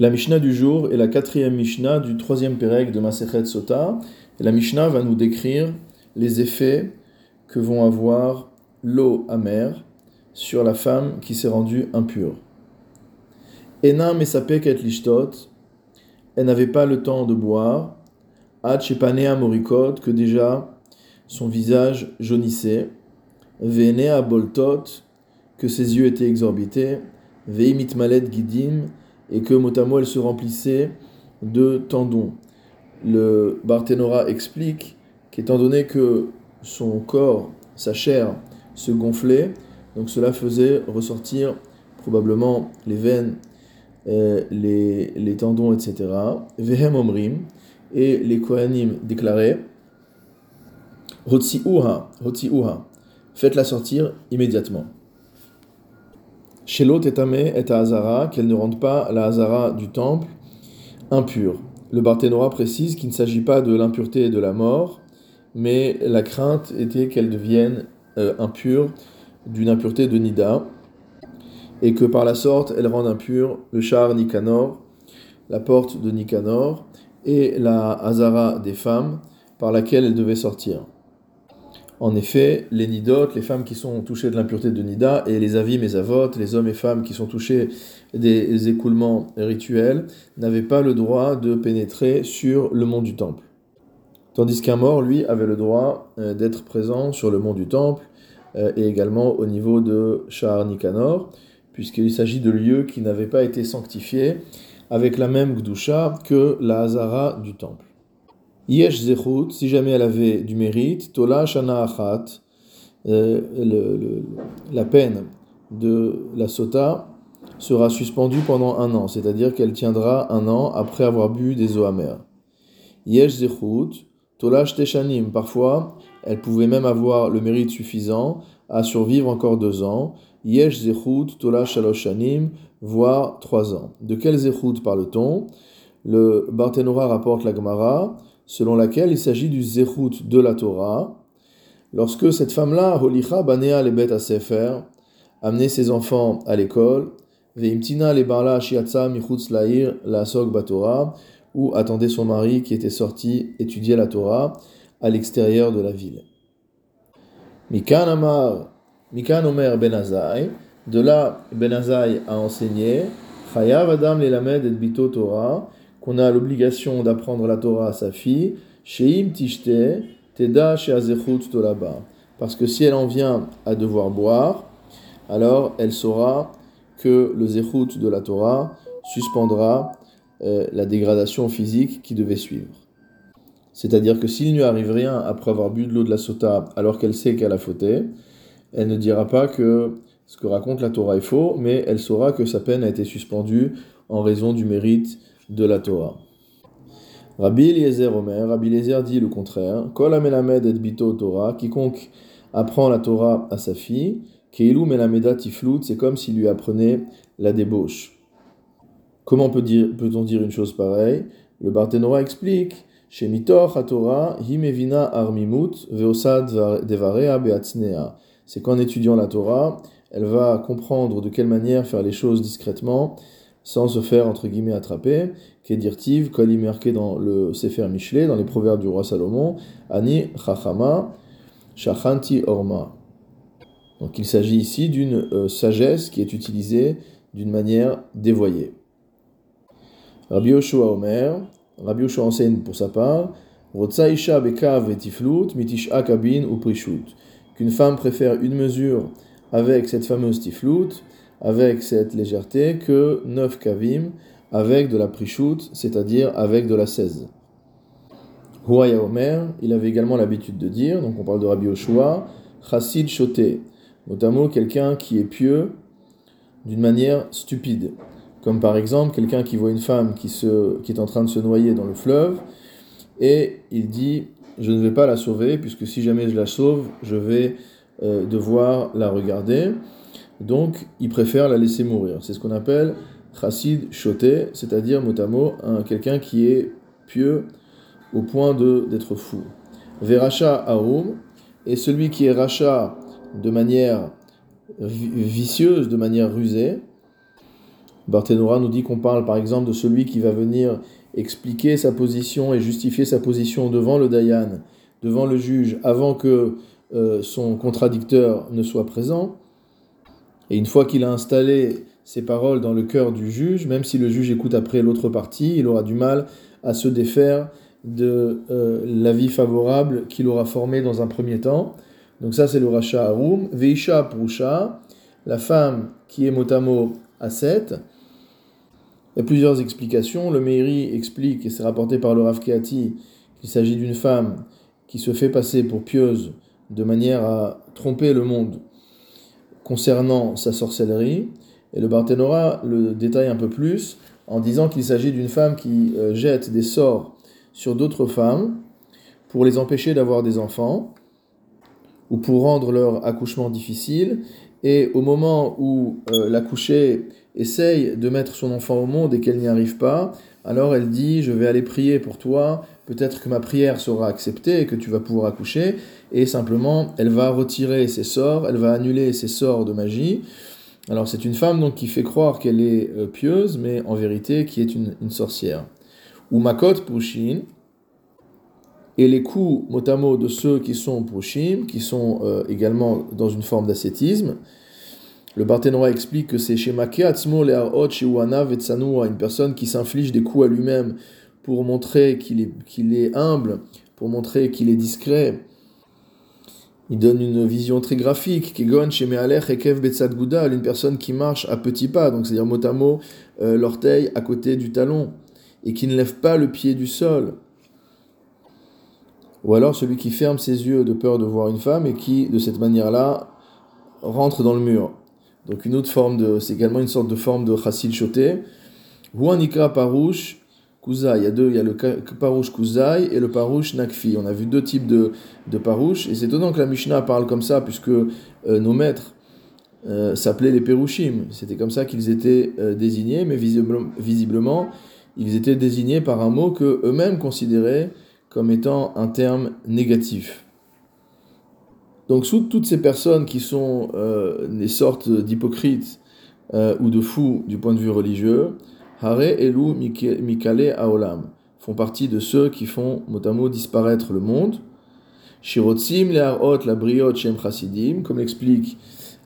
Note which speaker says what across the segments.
Speaker 1: La Mishnah du jour est la quatrième Mishnah du troisième Pérec de Masechet Sota. Et la Mishnah va nous décrire les effets que vont avoir l'eau amère sur la femme qui s'est rendue impure. Ena mesapek et lishtot, elle n'avait pas le temps de boire, ad shepanea morikot, que déjà son visage jaunissait, venea boltot, que ses yeux étaient exorbités, veimit malet gidim, et que mot elle se remplissait de tendons. Le Barthénora explique qu'étant donné que son corps, sa chair, se gonflait, donc cela faisait ressortir probablement les veines, euh, les, les, tendons, etc. Vehem omrim, et les Kohanim déclaraient Hotsi uha, uha, faites-la sortir immédiatement. Shelot etamé et à Hazara, qu'elle ne rende pas la Hazara du temple impure. Le Barthénora précise qu'il ne s'agit pas de l'impureté et de la mort, mais la crainte était qu'elle devienne euh, impure d'une impureté de Nida, et que par la sorte elle rende impure le char Nicanor, la porte de Nicanor, et la Hazara des femmes par laquelle elle devait sortir. En effet, les nidotes, les femmes qui sont touchées de l'impureté de nida, et les avim et avot, les hommes et femmes qui sont touchés des écoulements rituels, n'avaient pas le droit de pénétrer sur le mont du temple. Tandis qu'un mort, lui, avait le droit euh, d'être présent sur le mont du temple euh, et également au niveau de Shahar Nikanor, puisqu'il s'agit de lieux qui n'avaient pas été sanctifiés avec la même Gdusha que la Hazara du temple. Yesh zechut, si jamais elle avait du mérite, tola shana achat, euh, la peine de la sota sera suspendue pendant un an, c'est-à-dire qu'elle tiendra un an après avoir bu des eaux amères. Yesh zechut, tola shteshanim, parfois elle pouvait même avoir le mérite suffisant à survivre encore deux ans. Yesh zechut, tola shaloshanim, voire trois ans. De quel zechut parle-t-on? Le Barthénora rapporte la Gemara selon laquelle il s'agit du zérout de la Torah, lorsque cette femme-là, Holicha Banea les bêtes à Sefer, amenait ses enfants à l'école, Veimtina les Barla Shiatza Michutz Lair la Sog Batora, ou attendait son mari qui était sorti étudier la Torah à l'extérieur de la ville. Mikan Amar, Mikan Omer Benazai, de là Benazai a enseigné, Chayav Adam Lelamed et Bito Torah, qu'on a l'obligation d'apprendre la Torah à sa fille, Sheim Tishte, Teda Sheazechut Tolaba. Parce que si elle en vient à devoir boire, alors elle saura que le zechut de la Torah suspendra euh, la dégradation physique qui devait suivre. C'est-à-dire que s'il ne lui arrive rien après avoir bu de l'eau de la sota alors qu'elle sait qu'elle a fauté, elle ne dira pas que ce que raconte la Torah est faux, mais elle saura que sa peine a été suspendue en raison du mérite de la Torah. Rabbi Eliezer Omer, Rabbi Eliezer dit le contraire. Kol amelamed et bito Torah, quiconque apprend la Torah à sa fille, keilu melameda c'est comme s'il lui apprenait la débauche. Comment peut-on dire une chose pareille? Le Barthénora explique chez Mitor Torah, himevina armimut veosad devarea beatznea. C'est qu'en étudiant la Torah, elle va comprendre de quelle manière faire les choses discrètement sans se faire entre guillemets attraper, qu'est comme il est dans le Sefer Michelet, dans les proverbes du roi Salomon, Ani Chachama, Shachanti Orma. Donc il s'agit ici d'une euh, sagesse qui est utilisée d'une manière dévoyée. Rabbi Yoshua Omer, Rabbi Yoshua enseigne pour sa part, Rotsaisha bekav etiflut mitish akabin ou prishut. Qu'une femme préfère une mesure avec cette fameuse tiflut avec cette légèreté que neuf kavim avec de la prichout, c'est-à-dire avec de la 16. Huaya Omer, il avait également l'habitude de dire, donc on parle de Rabbi Oshua, chassid shoté, notamment quelqu'un qui est pieux d'une manière stupide. Comme par exemple quelqu'un qui voit une femme qui, se, qui est en train de se noyer dans le fleuve et il dit Je ne vais pas la sauver puisque si jamais je la sauve, je vais euh, devoir la regarder. Donc, il préfère la laisser mourir. C'est ce qu'on appelle chassid choté, c'est-à-dire mot quelqu'un qui est pieux au point d'être fou. Veracha arum, et celui qui est racha de manière vicieuse, de manière rusée, Barthénora nous dit qu'on parle par exemple de celui qui va venir expliquer sa position et justifier sa position devant le Dayan, devant le juge, avant que euh, son contradicteur ne soit présent. Et une fois qu'il a installé ces paroles dans le cœur du juge, même si le juge écoute après l'autre partie, il aura du mal à se défaire de euh, l'avis favorable qu'il aura formé dans un premier temps. Donc ça c'est le Racha Arum. Veisha Prusha, la femme qui est motamo à 7. Il y a plusieurs explications. Le Meiri explique, et c'est rapporté par le Rav Keati, qu'il s'agit d'une femme qui se fait passer pour pieuse de manière à tromper le monde concernant sa sorcellerie. Et le Barthénora le détaille un peu plus en disant qu'il s'agit d'une femme qui euh, jette des sorts sur d'autres femmes pour les empêcher d'avoir des enfants ou pour rendre leur accouchement difficile. Et au moment où euh, l'accouchée essaye de mettre son enfant au monde et qu'elle n'y arrive pas, alors elle dit Je vais aller prier pour toi, peut-être que ma prière sera acceptée et que tu vas pouvoir accoucher. Et simplement, elle va retirer ses sorts, elle va annuler ses sorts de magie. Alors c'est une femme donc qui fait croire qu'elle est euh, pieuse, mais en vérité qui est une, sorcière. Ou Makot Pushin, et les coups mot de ceux qui sont Pushim, qui sont euh, également dans une forme d'ascétisme. Le Barthénois explique que c'est chez Atzmo une personne qui s'inflige des coups à lui-même pour montrer qu'il est, est humble, pour montrer qu'il est discret, il donne une vision très graphique, Kegon Ekev Gouda, une personne qui marche à petits pas, donc c'est-à-dire mot à mot, euh, l'orteil à côté du talon, et qui ne lève pas le pied du sol. Ou alors celui qui ferme ses yeux de peur de voir une femme et qui, de cette manière-là, rentre dans le mur. Donc une autre forme de, c'est également une sorte de forme de chassil choté. Huanika parouche, Kuzai. Il y a deux, il y a le parouche Kuzai et le parouche Nakfi. On a vu deux types de, de. Et c'est étonnant que la Mishnah parle comme ça, puisque euh, nos maîtres euh, s'appelaient les Perushim. C'était comme ça qu'ils étaient euh, désignés, mais visiblement, visiblement, ils étaient désignés par un mot que eux-mêmes considéraient comme étant un terme négatif. Donc, sous toutes ces personnes qui sont des sortes d'hypocrites ou de fous du point de vue religieux, Hare Elu Mikale Aolam font partie de ceux qui font mot disparaître le monde. Shirotzim Learot la Briot Shem Chasidim, comme l'explique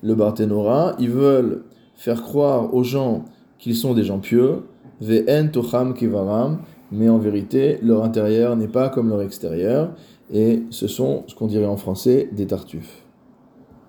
Speaker 1: le Barthénora, ils veulent faire croire aux gens qu'ils sont des gens pieux, Ve'en Tocham Kivaram, mais en vérité, leur intérieur n'est pas comme leur extérieur, et ce sont ce qu'on dirait en français des tartuffes.